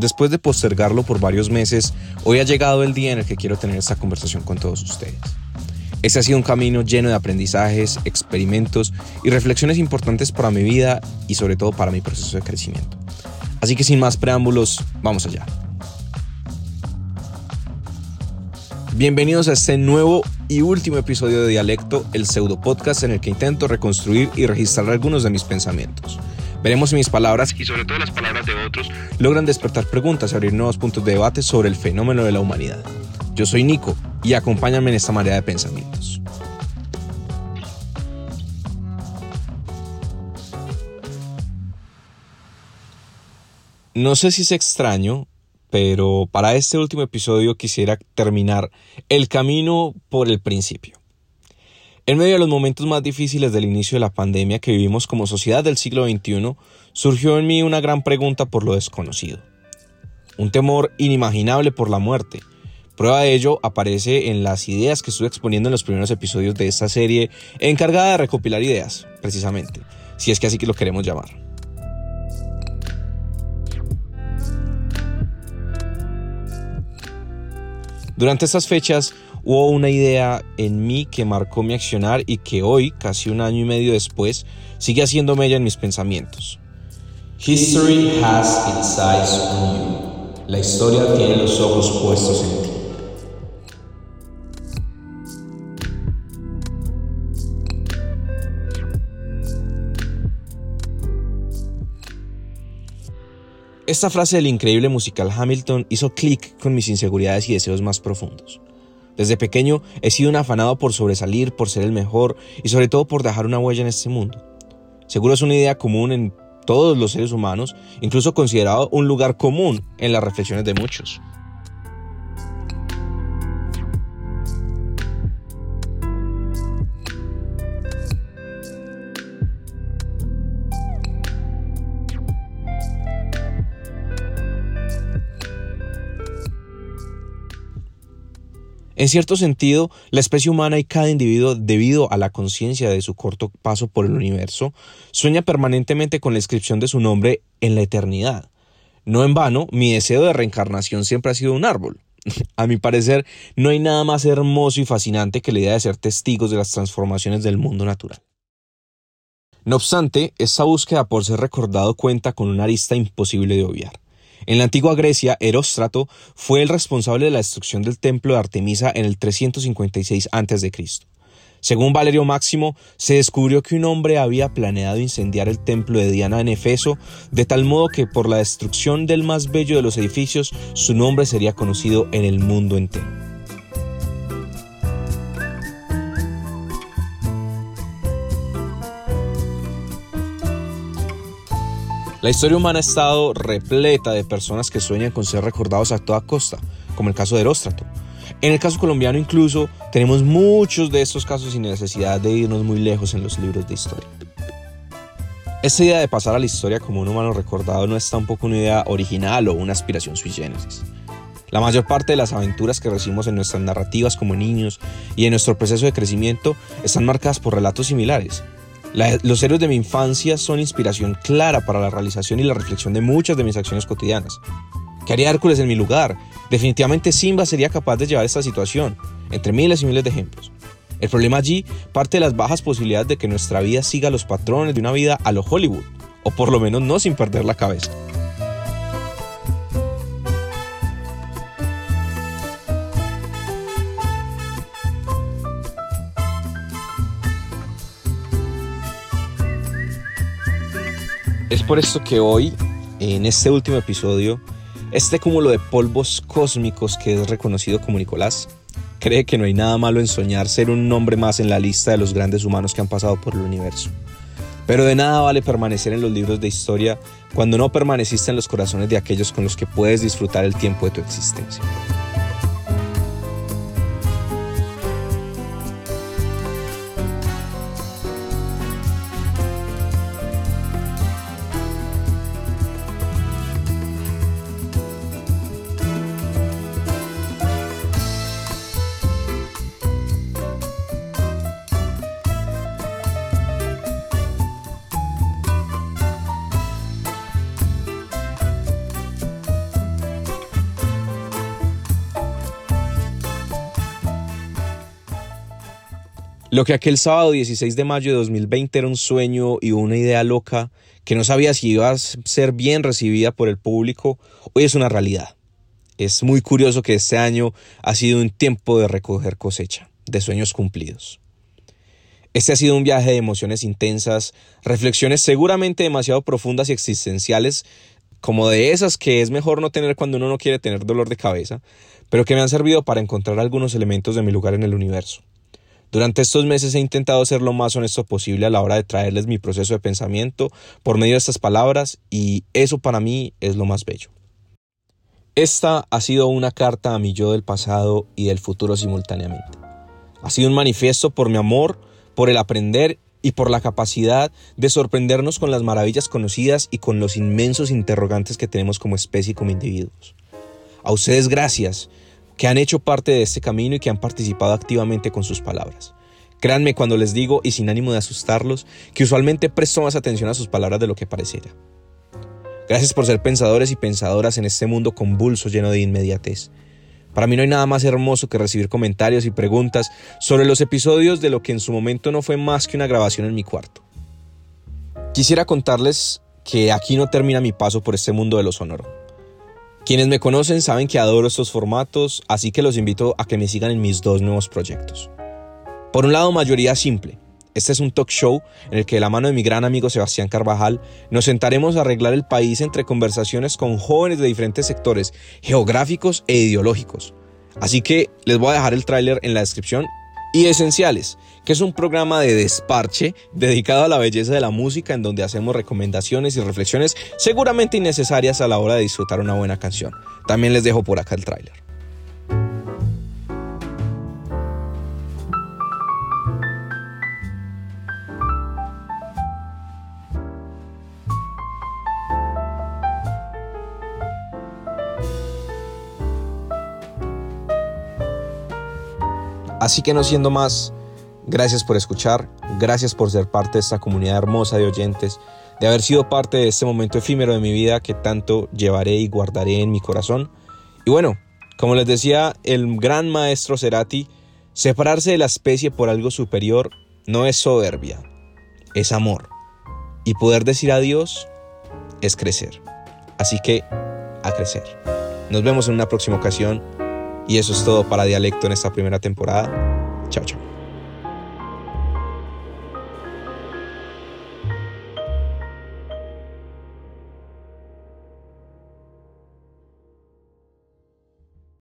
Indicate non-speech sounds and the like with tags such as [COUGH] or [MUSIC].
Después de postergarlo por varios meses, hoy ha llegado el día en el que quiero tener esta conversación con todos ustedes. Este ha sido un camino lleno de aprendizajes, experimentos y reflexiones importantes para mi vida y sobre todo para mi proceso de crecimiento. Así que sin más preámbulos, vamos allá. Bienvenidos a este nuevo y último episodio de Dialecto, el pseudo podcast en el que intento reconstruir y registrar algunos de mis pensamientos. Veremos si mis palabras y sobre todo las palabras de otros logran despertar preguntas y abrir nuevos puntos de debate sobre el fenómeno de la humanidad. Yo soy Nico y acompáñame en esta marea de pensamientos. No sé si es extraño, pero para este último episodio quisiera terminar el camino por el principio. En medio de los momentos más difíciles del inicio de la pandemia que vivimos como sociedad del siglo XXI, surgió en mí una gran pregunta por lo desconocido. Un temor inimaginable por la muerte. Prueba de ello aparece en las ideas que estuve exponiendo en los primeros episodios de esta serie, encargada de recopilar ideas, precisamente, si es que así que lo queremos llamar. Durante estas fechas hubo una idea en mí que marcó mi accionar y que hoy, casi un año y medio después, sigue haciendo mella en mis pensamientos. History has its eyes on you. La historia tiene los ojos puestos en ti. Esta frase del increíble musical Hamilton hizo clic con mis inseguridades y deseos más profundos. Desde pequeño he sido un afanado por sobresalir, por ser el mejor y sobre todo por dejar una huella en este mundo. Seguro es una idea común en todos los seres humanos, incluso considerado un lugar común en las reflexiones de muchos. En cierto sentido, la especie humana y cada individuo, debido a la conciencia de su corto paso por el universo, sueña permanentemente con la inscripción de su nombre en la eternidad. No en vano, mi deseo de reencarnación siempre ha sido un árbol. [LAUGHS] A mi parecer, no hay nada más hermoso y fascinante que la idea de ser testigos de las transformaciones del mundo natural. No obstante, esta búsqueda por ser recordado cuenta con una arista imposible de obviar. En la antigua Grecia, Heróstrato fue el responsable de la destrucción del templo de Artemisa en el 356 a.C. Según Valerio Máximo, se descubrió que un hombre había planeado incendiar el templo de Diana en Efeso, de tal modo que por la destrucción del más bello de los edificios, su nombre sería conocido en el mundo entero. La historia humana ha estado repleta de personas que sueñan con ser recordados a toda costa, como el caso de Heróstrato. En el caso colombiano incluso tenemos muchos de estos casos sin necesidad de irnos muy lejos en los libros de historia. Esta idea de pasar a la historia como un humano recordado no es tampoco una idea original o una aspiración sui generis. La mayor parte de las aventuras que recibimos en nuestras narrativas como niños y en nuestro proceso de crecimiento están marcadas por relatos similares, los héroes de mi infancia son inspiración clara para la realización y la reflexión de muchas de mis acciones cotidianas. ¿Qué haría Hércules en mi lugar? Definitivamente Simba sería capaz de llevar esta situación, entre miles y miles de ejemplos. El problema allí parte de las bajas posibilidades de que nuestra vida siga los patrones de una vida a lo Hollywood, o por lo menos no sin perder la cabeza. Es por esto que hoy, en este último episodio, este cúmulo de polvos cósmicos que es reconocido como Nicolás, cree que no hay nada malo en soñar ser un nombre más en la lista de los grandes humanos que han pasado por el universo. Pero de nada vale permanecer en los libros de historia cuando no permaneciste en los corazones de aquellos con los que puedes disfrutar el tiempo de tu existencia. Lo que aquel sábado 16 de mayo de 2020 era un sueño y una idea loca que no sabía si iba a ser bien recibida por el público, hoy es una realidad. Es muy curioso que este año ha sido un tiempo de recoger cosecha, de sueños cumplidos. Este ha sido un viaje de emociones intensas, reflexiones seguramente demasiado profundas y existenciales, como de esas que es mejor no tener cuando uno no quiere tener dolor de cabeza, pero que me han servido para encontrar algunos elementos de mi lugar en el universo. Durante estos meses he intentado ser lo más honesto posible a la hora de traerles mi proceso de pensamiento por medio de estas palabras y eso para mí es lo más bello. Esta ha sido una carta a mi yo del pasado y del futuro simultáneamente. Ha sido un manifiesto por mi amor, por el aprender y por la capacidad de sorprendernos con las maravillas conocidas y con los inmensos interrogantes que tenemos como especie y como individuos. A ustedes gracias que han hecho parte de este camino y que han participado activamente con sus palabras. Créanme cuando les digo, y sin ánimo de asustarlos, que usualmente presto más atención a sus palabras de lo que pareciera. Gracias por ser pensadores y pensadoras en este mundo convulso lleno de inmediatez. Para mí no hay nada más hermoso que recibir comentarios y preguntas sobre los episodios de lo que en su momento no fue más que una grabación en mi cuarto. Quisiera contarles que aquí no termina mi paso por este mundo de lo sonoro. Quienes me conocen saben que adoro estos formatos, así que los invito a que me sigan en mis dos nuevos proyectos. Por un lado, mayoría simple. Este es un talk show en el que de la mano de mi gran amigo Sebastián Carvajal nos sentaremos a arreglar el país entre conversaciones con jóvenes de diferentes sectores geográficos e ideológicos. Así que les voy a dejar el tráiler en la descripción y Esenciales, que es un programa de desparche dedicado a la belleza de la música en donde hacemos recomendaciones y reflexiones seguramente innecesarias a la hora de disfrutar una buena canción. También les dejo por acá el tráiler. Así que no siendo más, gracias por escuchar, gracias por ser parte de esta comunidad hermosa de oyentes, de haber sido parte de este momento efímero de mi vida que tanto llevaré y guardaré en mi corazón. Y bueno, como les decía el gran maestro Cerati, separarse de la especie por algo superior no es soberbia, es amor. Y poder decir adiós es crecer. Así que, a crecer. Nos vemos en una próxima ocasión. Y eso es todo para Dialecto en esta primera temporada. Chao, chao.